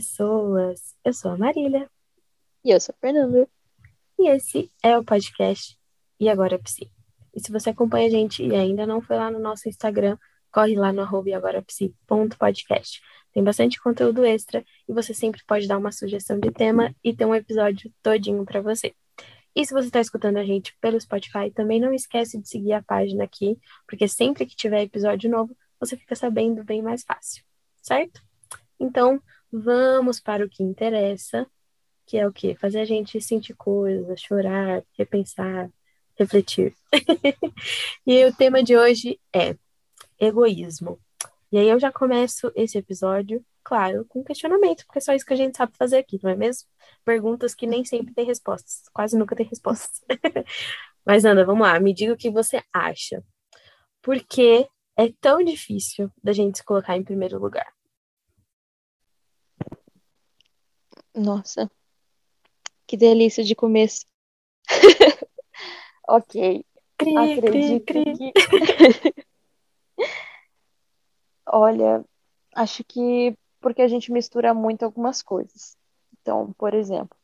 pessoas. Eu sou a Marília. E eu sou a Fernanda. E esse é o podcast E Agora Psi. E se você acompanha a gente e ainda não foi lá no nosso Instagram, corre lá no arroba agorapsi.podcast. Tem bastante conteúdo extra e você sempre pode dar uma sugestão de tema e ter um episódio todinho para você. E se você está escutando a gente pelo Spotify, também não esquece de seguir a página aqui, porque sempre que tiver episódio novo, você fica sabendo bem mais fácil, certo? Então, vamos para o que interessa, que é o quê? Fazer a gente sentir coisas, chorar, repensar, refletir. e o tema de hoje é egoísmo. E aí eu já começo esse episódio, claro, com questionamento, porque é só isso que a gente sabe fazer aqui, não é mesmo? Perguntas que nem sempre têm respostas, quase nunca tem respostas. Mas Ana, vamos lá, me diga o que você acha. Por que é tão difícil da gente se colocar em primeiro lugar? Nossa, que delícia de começo. ok. Cri, Acredito cri, cri. que. Olha, acho que porque a gente mistura muito algumas coisas. Então, por exemplo,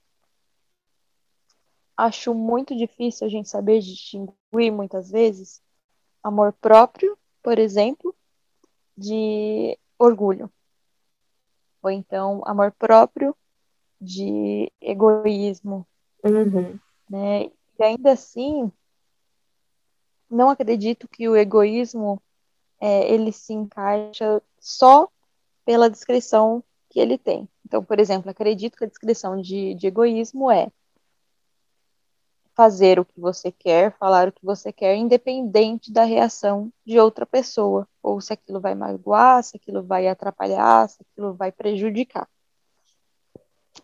acho muito difícil a gente saber distinguir muitas vezes amor próprio, por exemplo, de orgulho. Ou então amor próprio de egoísmo, Uhum. né? E ainda assim, não acredito que o egoísmo é, ele se encaixa só pela descrição que ele tem. Então, por exemplo, acredito que a descrição de, de egoísmo é fazer o que você quer, falar o que você quer, independente da reação de outra pessoa, ou se aquilo vai magoar, se aquilo vai atrapalhar, se aquilo vai prejudicar.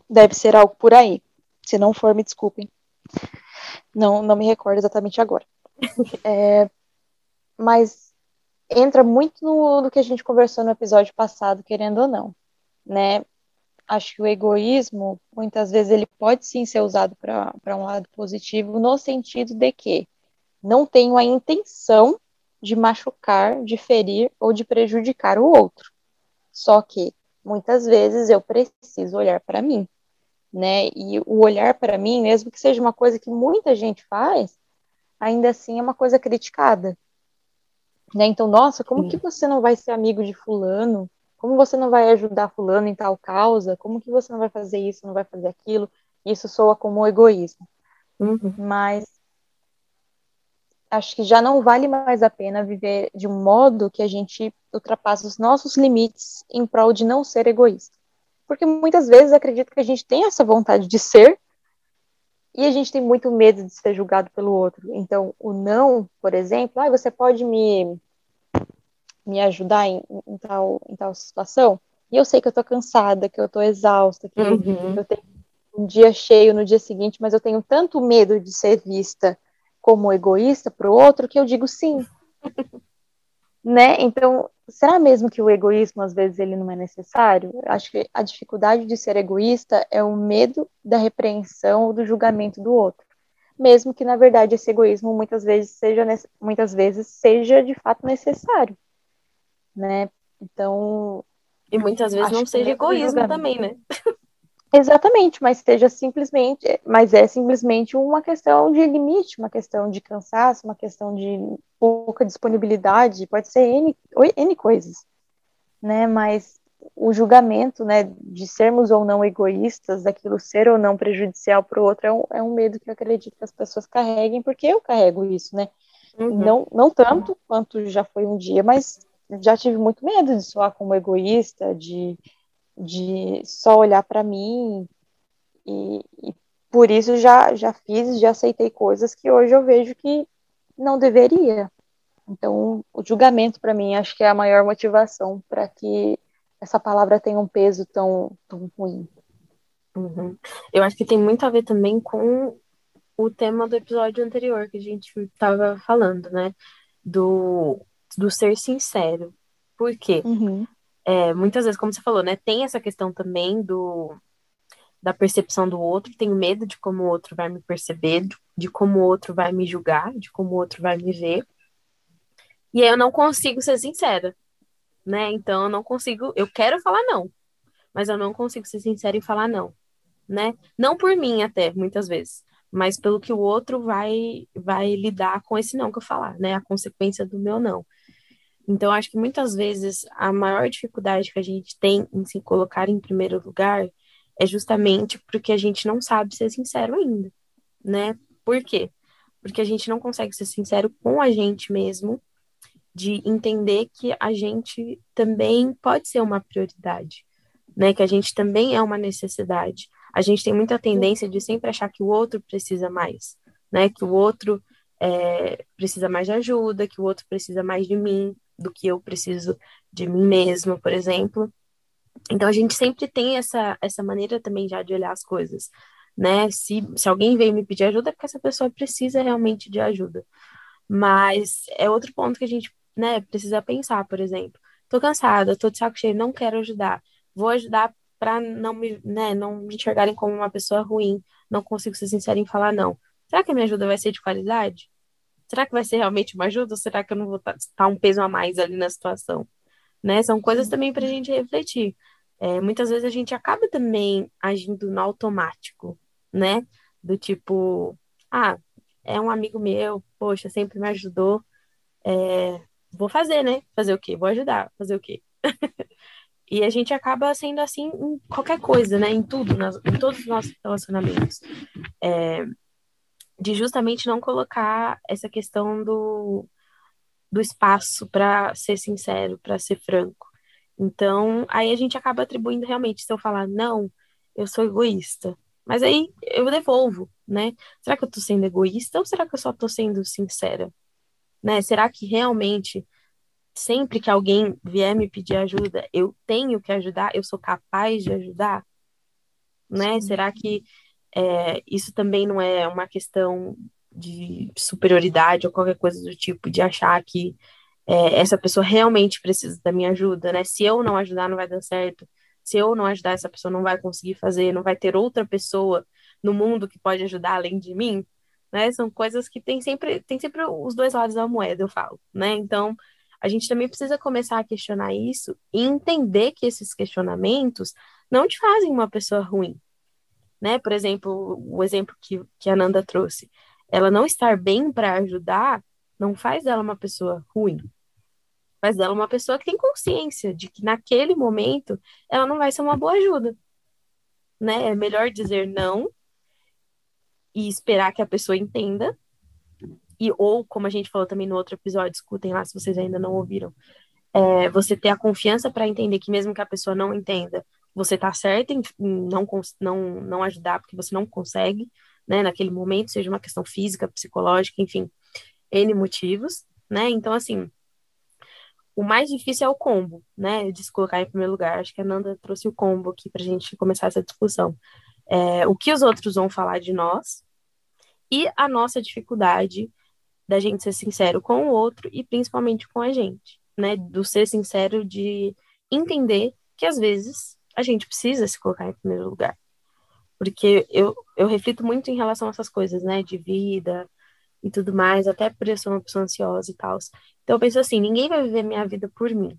Deve ser algo por aí. Se não for, me desculpem. Não, não me recordo exatamente agora. É, mas entra muito no, no que a gente conversou no episódio passado, querendo ou não, né? Acho que o egoísmo, muitas vezes, ele pode sim ser usado para um lado positivo, no sentido de que não tenho a intenção de machucar, de ferir ou de prejudicar o outro. Só que muitas vezes eu preciso olhar para mim, né? E o olhar para mim, mesmo que seja uma coisa que muita gente faz, ainda assim é uma coisa criticada. Né? Então, nossa, como Sim. que você não vai ser amigo de fulano? Como você não vai ajudar fulano em tal causa? Como que você não vai fazer isso, não vai fazer aquilo? Isso soa como egoísmo. Uhum. Mas acho que já não vale mais a pena viver de um modo que a gente ultrapassa os nossos limites em prol de não ser egoísta. Porque muitas vezes acredito que a gente tem essa vontade de ser e a gente tem muito medo de ser julgado pelo outro. Então, o não, por exemplo, ah, você pode me, me ajudar em, em tal, em tal situação? E eu sei que eu tô cansada, que eu tô exausta, que Uhum. eu tenho um dia cheio no dia seguinte, mas eu tenho tanto medo de ser vista como egoísta para o outro que eu digo sim. né? Então, será mesmo que o egoísmo às vezes ele não é necessário? Acho que a dificuldade de ser egoísta é o medo da repreensão ou do julgamento do outro. Mesmo que na verdade esse egoísmo muitas vezes seja muitas vezes seja de fato necessário, né? Então, E muitas vezes não seja do egoísmo também, né? Exatamente, mas seja simplesmente, mas é simplesmente uma questão de limite, uma questão de cansaço, uma questão de pouca disponibilidade, pode ser N, N coisas, né? Mas o julgamento, né, de sermos ou não egoístas, daquilo ser ou não prejudicial para o outro, é um, é um medo que eu acredito que as pessoas carreguem, porque eu carrego isso, né? Uhum. Não, não tanto quanto já foi um dia, mas já tive muito medo de soar como egoísta, de, de só olhar para mim e, e por isso já, já fiz, já aceitei coisas que hoje eu vejo que não deveria. Então, o julgamento para mim acho que é a maior motivação para que essa palavra tenha um peso tão, tão ruim. Uhum. Eu acho que tem muito a ver também com o tema do episódio anterior que a gente estava falando, né? Do, do ser sincero. Por quê? Uhum. É, muitas vezes, como você falou, né? Tem essa questão também do, da percepção do outro, tenho medo de como o outro vai me perceber, de, como o outro vai me julgar, de como o outro vai me ver. E aí eu não consigo ser sincera, né? Então eu não consigo, eu quero falar não. mas eu não consigo ser sincera e falar não, né? Não por mim até, muitas vezes, mas pelo que o outro vai vai lidar com esse não que eu falar, né? A consequência do meu não. Então, acho que muitas vezes a maior dificuldade que a gente tem em se colocar em primeiro lugar é justamente porque a gente não sabe ser sincero ainda, né? Por quê? Porque a gente não consegue ser sincero com a gente mesmo, de entender que a gente também pode ser uma prioridade, né? Que a gente também é uma necessidade. A gente tem muita tendência de sempre achar que o outro precisa mais, né? Que o outro é, precisa mais de ajuda, que o outro precisa mais de mim do que eu preciso de mim mesma, por exemplo. Então a gente sempre tem essa, essa maneira também já de olhar as coisas, né? Se, se alguém veio me pedir ajuda, é porque essa pessoa precisa realmente de ajuda. Mas é outro ponto que a gente, né, precisa pensar, por exemplo. Tô cansada, tô de saco cheio, não quero ajudar. Vou ajudar para não me, né, não me enxergarem como uma pessoa ruim, não consigo ser sincera em falar não. Será que a minha ajuda vai ser de qualidade? Será que vai ser realmente uma ajuda ou será que eu não vou estar tá, tá um peso a mais ali na situação? Né? São coisas também para a gente refletir. É, muitas vezes a gente acaba também agindo no automático, né? Do tipo, ah, é um amigo meu, poxa, sempre me ajudou, é, vou fazer, né? Fazer o quê? Vou ajudar, fazer o quê? e a gente acaba sendo assim em qualquer coisa, né? Em tudo, nas, em todos os nossos relacionamentos. É, de justamente não colocar essa questão do, do espaço para ser sincero, para ser franco. Então, aí a gente acaba atribuindo realmente, se eu falar não, eu sou egoísta. Mas aí eu devolvo, né? Será que eu tô sendo egoísta ou será que eu só tô sendo sincera? Né? Será que realmente sempre que alguém vier me pedir ajuda, eu tenho que ajudar, eu sou capaz de ajudar? Né? Será que é, isso também não é uma questão de superioridade ou qualquer coisa do tipo, de achar que é, essa pessoa realmente precisa da minha ajuda, né? Se eu não ajudar, não vai dar certo. Se eu não ajudar, essa pessoa não vai conseguir fazer, não vai ter outra pessoa no mundo que pode ajudar além de mim, né? São coisas que tem sempre, tem sempre os dois lados da moeda, eu falo, né? Então, a gente também precisa começar a questionar isso e entender que esses questionamentos não te fazem uma pessoa ruim, né? Por exemplo, o exemplo que, que a Nanda trouxe, ela não estar bem para ajudar não faz dela uma pessoa ruim. Faz dela uma pessoa que tem consciência de que naquele momento ela não vai ser uma boa ajuda. Né? É melhor dizer não e esperar que a pessoa entenda. E, ou, como a gente falou também no outro episódio, escutem lá se vocês ainda não ouviram, é, você ter a confiança para entender que mesmo que a pessoa não entenda, você tá certo em não, não, não ajudar porque você não consegue, né, naquele momento, seja uma questão física, psicológica, enfim, N motivos, né? Então, assim, o mais difícil é o combo, né? De se colocar em primeiro lugar. Acho que a Nanda trouxe o combo aqui para a gente começar essa discussão. É, o que os outros vão falar de nós e a nossa dificuldade da gente ser sincero com o outro e principalmente com a gente, né? Do ser sincero de entender que às vezes a gente precisa se colocar em primeiro lugar. Porque eu, eu reflito muito em relação a essas coisas, né? De vida, e tudo mais, até por eu ser uma pessoa ansiosa e tal. Então eu penso assim, ninguém vai viver minha vida por mim.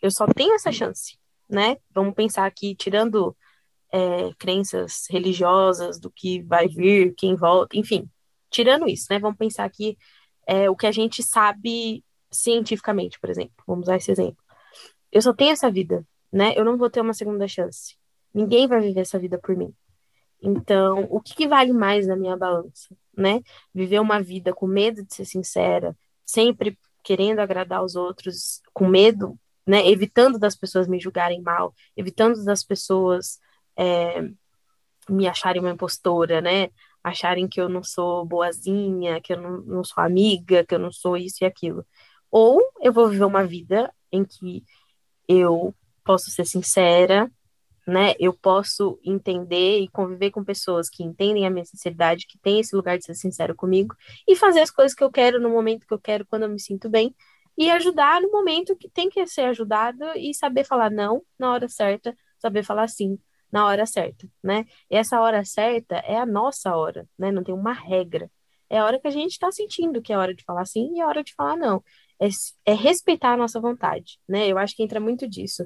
Eu só tenho essa chance, né? Vamos pensar aqui, tirando é, crenças religiosas do que vai vir, quem volta, enfim, tirando isso, né? Vamos pensar aqui é, o que a gente sabe cientificamente, por exemplo. Vamos usar esse exemplo. Eu só tenho essa vida, né? Eu não vou ter uma segunda chance. Ninguém vai viver essa vida por mim. Então, o que, que, vale mais na minha balança, né? Viver uma vida com medo de ser sincera, sempre querendo agradar os outros, com medo, né? Evitando das pessoas me julgarem mal, evitando das pessoas é, me acharem uma impostora, né? Acharem que eu não sou boazinha, que eu não, não sou amiga, que eu não sou isso e aquilo. Ou eu vou viver uma vida em que eu posso ser sincera, né, eu posso entender e conviver com pessoas que entendem a minha sinceridade, que têm esse lugar de ser sincero comigo e fazer as coisas que eu quero no momento que eu quero, quando eu me sinto bem e ajudar no momento que tem que ser ajudado e saber falar não na hora certa, saber falar sim na hora certa, né? E essa hora certa é a nossa hora, né? Não tem uma regra. É a hora que a gente está sentindo que é hora de falar sim e é hora de falar não. É, é respeitar a nossa vontade, né? Eu acho que entra muito disso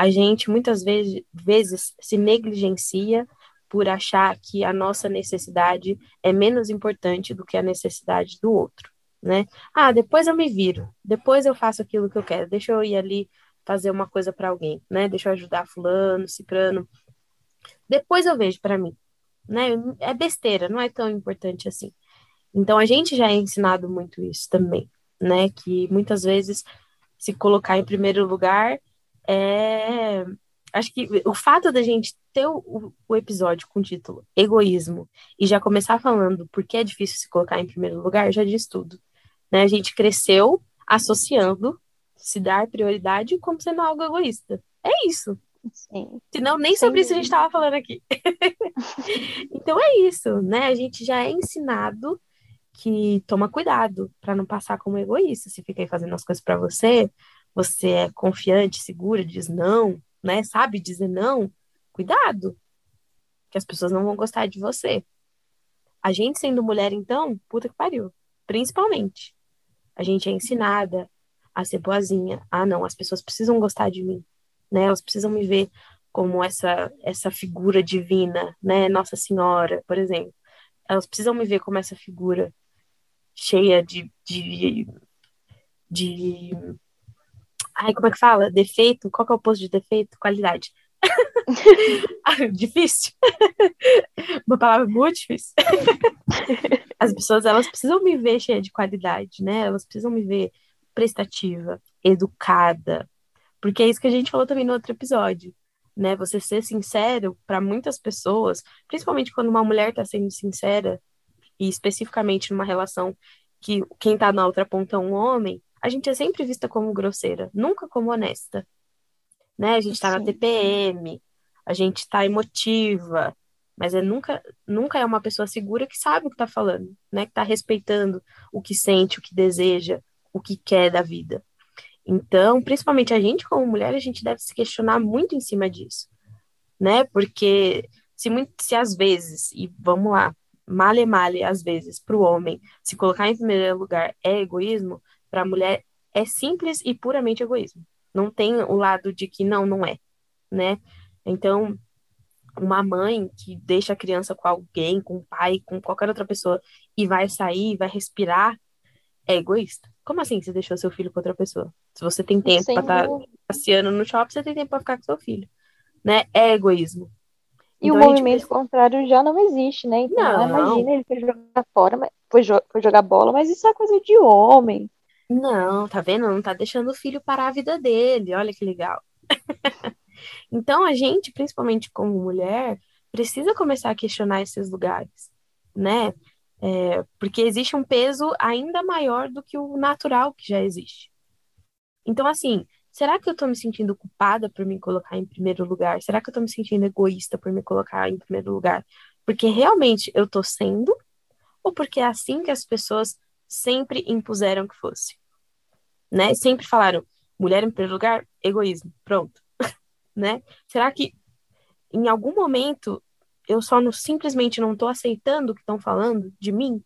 a gente muitas vezes, vezes se negligencia por achar que a nossa necessidade é menos importante do que a necessidade do outro, né? Ah, depois eu me viro, depois eu faço aquilo que eu quero, deixa eu ir ali fazer uma coisa para alguém, né? Deixa eu ajudar fulano, cicrano. Depois eu vejo para mim, né? É besteira, não é tão importante assim. Então a gente já é ensinado muito isso também, né? Que muitas vezes se colocar em primeiro lugar é acho que o fato da gente ter o, o, episódio com o título Egoísmo e já começar falando por que é difícil se colocar em primeiro lugar já diz tudo. Né? A gente cresceu associando se dar prioridade como sendo algo egoísta. É isso. Sim. Senão, nem sobre Sim. isso a gente estava falando aqui. então é isso, né? A gente já é ensinado que toma cuidado para não passar como egoísta. Se fica aí fazendo as coisas para você, você é confiante, segura, diz não, né? Sabe dizer não, cuidado, que as pessoas não vão gostar de você. A gente sendo mulher, então, puta que pariu. Principalmente. A gente é ensinada a ser boazinha. Ah, não, as pessoas precisam gostar de mim, né? Elas precisam me ver como essa essa figura divina, né? Nossa Senhora, por exemplo. Elas precisam me ver como essa figura cheia de, de, de Ai, como é que fala? Defeito? Qual que é o oposto de defeito? Qualidade. difícil. Uma palavra muito difícil. As pessoas, elas precisam me ver cheia de qualidade, né? Elas precisam me ver prestativa, educada. Porque é isso que a gente falou também no outro episódio, né? Você ser sincero para muitas pessoas, principalmente quando uma mulher está sendo sincera, e especificamente numa relação que quem está na outra ponta é um homem, a gente é sempre vista como grosseira, nunca como honesta. Né? A gente está na TPM, a gente está emotiva, mas é nunca, nunca é uma pessoa segura que sabe o que está falando, né? Que está respeitando o que sente, o que deseja, o que quer da vida. Então, principalmente a gente como mulher, a gente deve se questionar muito em cima disso, né? Porque se, muito, se às vezes, e vamos lá, male male às vezes para o homem se colocar em primeiro lugar é egoísmo, para a mulher é simples e puramente egoísmo. Não tem o lado de que não, não é, né? Então, uma mãe que deixa a criança com alguém, com o pai, com qualquer outra pessoa e vai sair, vai respirar, é egoísta. Como assim você deixou seu filho com outra pessoa? Se você tem tempo para estar tá passeando no shopping, você tem tempo para ficar com seu filho, né? É egoísmo. E então, o movimento gente... contrário já não existe, né? Então, não. imagina, ele foi jogar fora, foi, foi jogar bola, mas isso é coisa de homem. Não, tá vendo? Não tá deixando o filho parar a vida dele. Olha que legal. então a gente, principalmente como mulher, precisa começar a questionar esses lugares, né? É, porque existe um peso ainda maior do que o natural que já existe. Então, assim, será que eu tô me sentindo culpada por me colocar em primeiro lugar? Será que eu tô me sentindo egoísta por me colocar em primeiro lugar? Porque realmente eu tô sendo? Ou porque é assim que as pessoas sempre impuseram que fosse? né? Sempre falaram mulher em primeiro lugar, egoísmo, pronto, né? Será que em algum momento eu só não, simplesmente não estou aceitando o que estão falando de mim,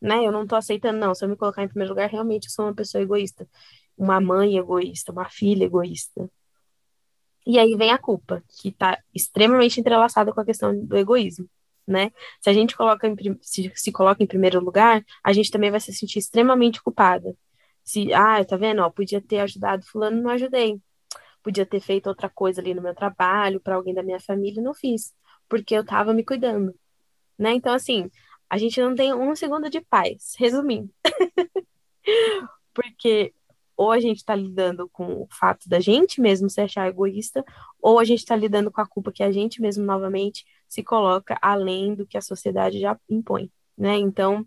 né? Eu não estou aceitando, não. Se eu me colocar em primeiro lugar, realmente eu sou uma pessoa egoísta, uma mãe egoísta, uma filha egoísta. E aí vem a culpa, que está extremamente entrelaçada com a questão do egoísmo, né? Se a gente coloca em, se, se coloca em primeiro lugar, a gente também vai se sentir extremamente culpada, se, ah, tá vendo? Ó, podia ter ajudado fulano, não ajudei. Podia ter feito outra coisa ali no meu trabalho, para alguém da minha família, não fiz, porque eu tava me cuidando, né? Então, assim, a gente não tem um segundo de paz, resumindo. porque ou a gente está lidando com o fato da gente mesmo se achar egoísta, ou a gente está lidando com a culpa que a gente mesmo novamente se coloca além do que a sociedade já impõe, né? Então,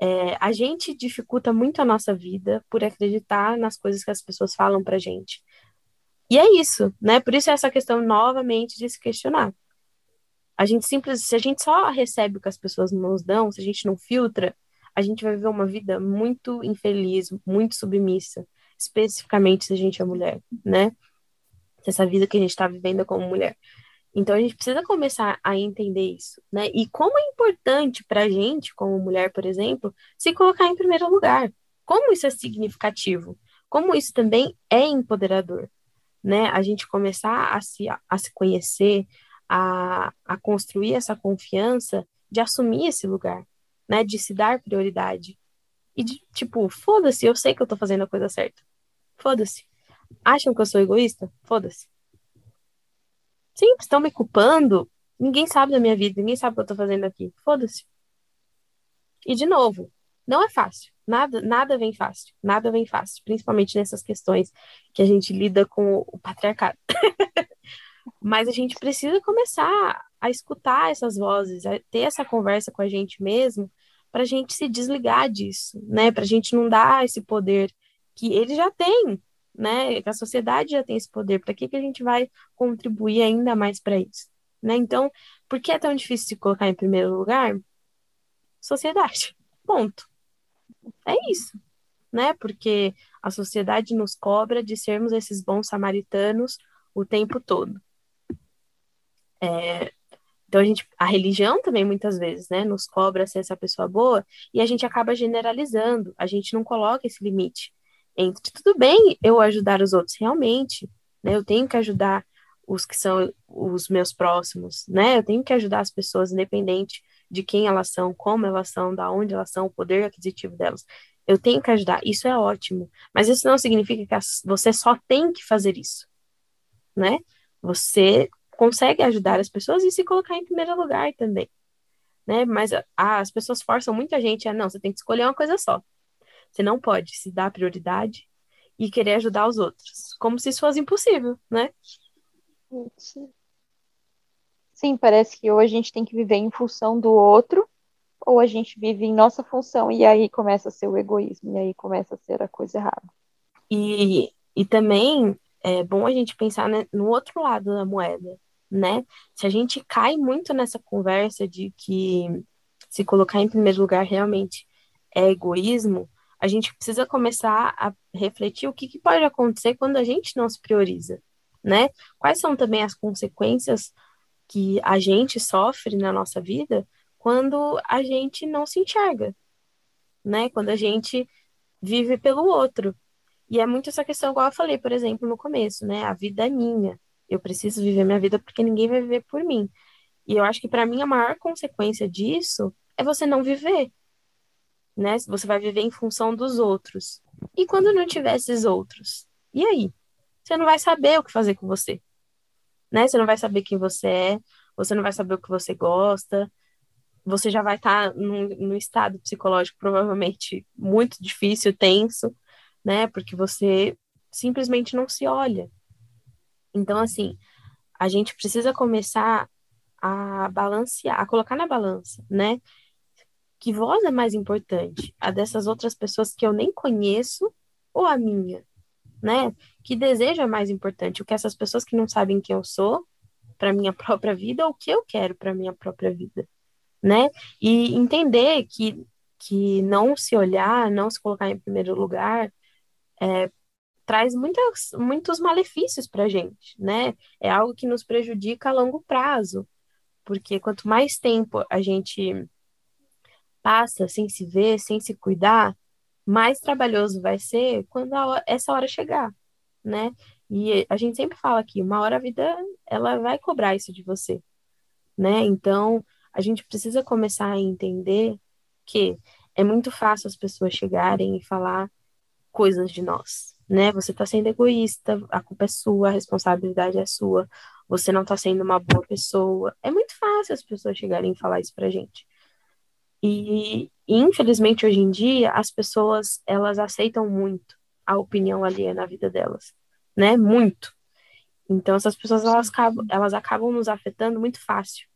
é, a gente dificulta muito a nossa vida por acreditar nas coisas que as pessoas falam pra gente. E é isso, né? Por isso é essa questão novamente de se questionar. A gente simples, se a gente só recebe o que as pessoas nos dão, se a gente não filtra, a gente vai viver uma vida muito infeliz, muito submissa, especificamente se a gente é mulher, né? Essa vida que a gente está vivendo como mulher. Então a gente precisa começar a entender isso, né? E como é importante para a gente, como mulher, por exemplo, se colocar em primeiro lugar. Como isso é significativo? Como isso também é empoderador, né? A gente começar a se, a se conhecer, a, a construir essa confiança de assumir esse lugar, né? De se dar prioridade. E de, tipo, foda-se, eu sei que eu tô fazendo a coisa certa. Foda-se. Acham que eu sou egoísta? Foda-se. Sim, estão me culpando. Ninguém sabe da minha vida, ninguém sabe o que eu tô fazendo aqui. Foda-se. E de novo, não é fácil. Nada, nada vem fácil. Nada vem fácil, principalmente nessas questões que a gente lida com o patriarcado. Mas a gente precisa começar a escutar essas vozes, a ter essa conversa com a gente mesmo, para a gente se desligar disso, né? Para a gente não dar esse poder que ele já tem, né? Que a sociedade já tem esse poder. Para que que a gente vai contribuir ainda mais para isso, né? Então, por que é tão difícil se colocar em primeiro lugar? Sociedade. Ponto. É isso, né? Porque a sociedade nos cobra de sermos esses bons samaritanos o tempo todo. É, então a gente, a religião também muitas vezes, né, nos cobra ser essa pessoa boa e a gente acaba generalizando. A gente não coloca esse limite entre tudo bem eu ajudar os outros realmente, né? Eu tenho que ajudar os que são os meus próximos, né? Eu tenho que ajudar as pessoas independente de quem elas são, como elas são, da onde elas são, o poder aquisitivo delas. Eu tenho que ajudar, isso é ótimo. Mas isso não significa que você só tem que fazer isso, né? Você consegue ajudar as pessoas e se colocar em primeiro lugar também, né? Mas as pessoas forçam muita gente a não, você tem que escolher uma coisa só. Você não pode se dar prioridade e querer ajudar os outros, como se isso fosse impossível, né? Sim, parece que ou a gente tem que viver em função do outro, ou a gente vive em nossa função, e aí começa a ser o egoísmo, e aí começa a ser a coisa errada. E, e também é bom a gente pensar né, no outro lado da moeda, né? Se a gente cai muito nessa conversa de que se colocar em primeiro lugar realmente é egoísmo, a gente precisa começar a refletir o que, que pode acontecer quando a gente não se prioriza, né? Quais são também as consequências que a gente sofre na nossa vida quando a gente não se enxerga, né? Quando a gente vive pelo outro. E é muito essa questão, igual eu falei, por exemplo, no começo, né? A vida é minha. Eu preciso viver minha vida porque ninguém vai viver por mim. E eu acho que para mim a maior consequência disso é você não viver, né? Você vai viver em função dos outros. E quando não tiver esses outros? E aí? Você não vai saber o que fazer com você né? Você não vai saber quem você é, você não vai saber o que você gosta, você já vai estar tá num, estado psicológico provavelmente muito difícil, tenso, né? Porque você simplesmente não se olha. Então, assim, a gente precisa começar a balancear, a colocar na balança, né? Que voz é mais importante? A dessas outras pessoas que eu nem conheço ou a minha? né? Que desejo é mais importante? O que essas pessoas que não sabem quem eu sou para minha própria vida ou o que eu quero para minha própria vida, né? E entender que que não se olhar, não se colocar em primeiro lugar, é, traz muitas, muitos malefícios para a gente, né? É algo que nos prejudica a longo prazo, porque quanto mais tempo a gente passa sem se ver, sem se cuidar, mais trabalhoso vai ser quando hora, essa hora chegar, né? E a gente sempre fala aqui, uma hora a vida ela vai cobrar isso de você, né? Então, a gente precisa começar a entender que é muito fácil as pessoas chegarem e falar coisas de nós, né? Você está sendo egoísta, a culpa é sua, a responsabilidade é sua, você não está sendo uma boa pessoa. É muito fácil as pessoas chegarem e falar isso pra gente. E, infelizmente, hoje em dia, as pessoas, elas aceitam muito a opinião alheia na vida delas, né? Muito. Então, essas pessoas, elas acabam, elas acabam nos afetando muito fácil.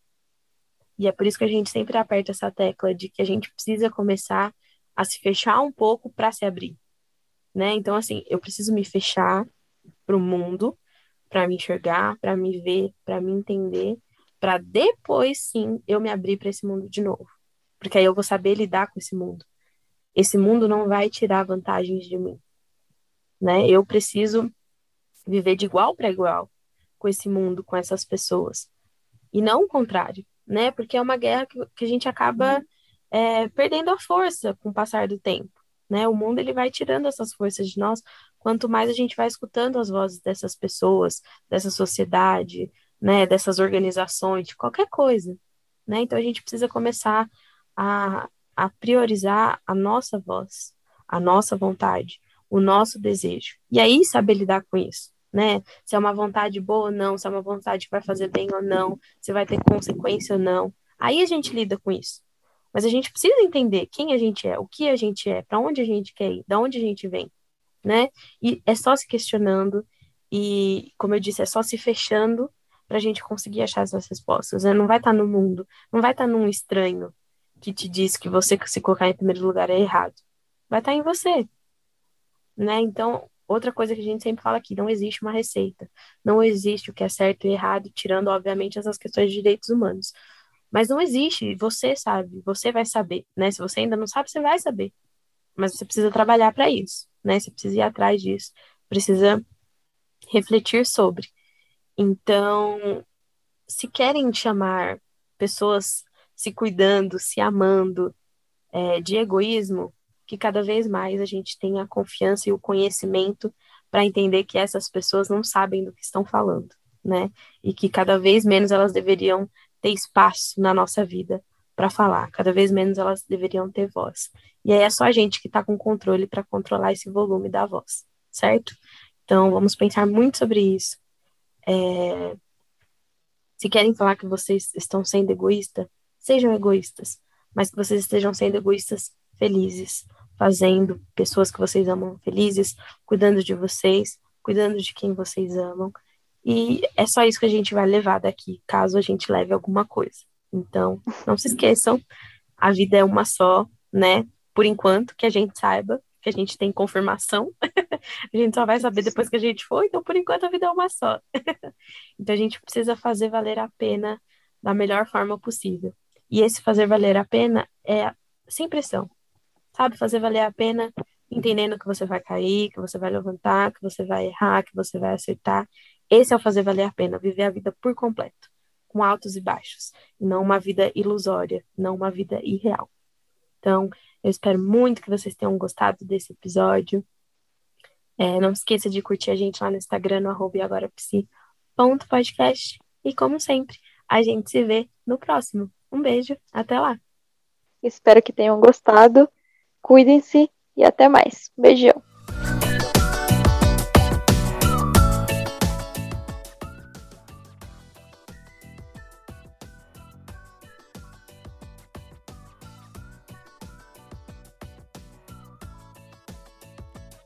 E é por isso que a gente sempre aperta essa tecla de que a gente precisa começar a se fechar um pouco para se abrir, né? Então, assim, eu preciso me fechar para o mundo, para me enxergar, para me ver, para me entender, para depois sim eu me abrir para esse mundo de novo porque aí eu vou saber lidar com esse mundo. Esse mundo não vai tirar vantagens de mim, né? Eu preciso viver de igual para igual com esse mundo, com essas pessoas, e não o contrário, né? Porque é uma guerra que, a gente acaba é, perdendo a força com o passar do tempo, né? O mundo ele vai tirando essas forças de nós quanto mais a gente vai escutando as vozes dessas pessoas, dessa sociedade, né, dessas organizações, de qualquer coisa, né? Então a gente precisa começar a, a priorizar a nossa voz, a nossa vontade, o nosso desejo. E aí saber lidar com isso, né? Se é uma vontade boa ou não, se é uma vontade que vai fazer bem ou não, se vai ter consequência ou não. Aí a gente lida com isso. Mas a gente precisa entender quem a gente é, o que a gente é, para onde a gente quer ir, de onde a gente vem, né? E é só se questionando e, como eu disse, é só se fechando para a gente conseguir achar essas respostas. Né? Não vai estar tá no mundo, não vai estar tá num estranho que te diz que você se colocar em primeiro lugar é errado. Vai estar tá em você, né? Então, outra coisa que a gente sempre fala aqui, não existe uma receita. Não existe o que é certo e errado, tirando, obviamente, essas questões de direitos humanos. Mas não existe, você sabe, você vai saber, né? Se você ainda não sabe, você vai saber. Mas você precisa trabalhar para isso, né? Você precisa ir atrás disso, precisa refletir sobre. Então, se querem chamar pessoas se cuidando, se amando é, de egoísmo, que cada vez mais a gente tenha a confiança e o conhecimento para entender que essas pessoas não sabem do que estão falando, né? E que cada vez menos elas deveriam ter espaço na nossa vida para falar, cada vez menos elas deveriam ter voz. E aí é só a gente que está com controle para controlar esse volume da voz, certo? Então vamos pensar muito sobre isso. É... Se querem falar que vocês estão sendo egoístas, sejam egoístas, mas que vocês estejam sendo egoístas felizes, fazendo pessoas que vocês amam felizes, cuidando de vocês, cuidando de quem vocês amam e é só isso que a gente vai levar daqui, caso a gente leve alguma coisa. Então, não se esqueçam, a vida é uma só, né? Por enquanto, que a gente saiba, que a gente tem confirmação. a gente só vai saber depois que a gente for, então por enquanto a vida é uma só. então a gente precisa fazer valer a pena da melhor forma possível. E esse fazer valer a pena é sem pressão. Sabe? Fazer valer a pena entendendo que você vai cair, que você vai levantar, que você vai errar, que você vai acertar esse é o fazer valer a pena, viver a vida por completo, com altos e baixos, não uma vida ilusória, não uma vida irreal. Então, eu espero muito que vocês tenham gostado desse episódio. É, não esqueça de curtir a gente lá no Instagram, no arroba agorapsi.podcast. E como sempre, a gente se vê no próximo. Um beijo, até lá. Espero que tenham gostado. Cuidem-se e até mais. Beijão.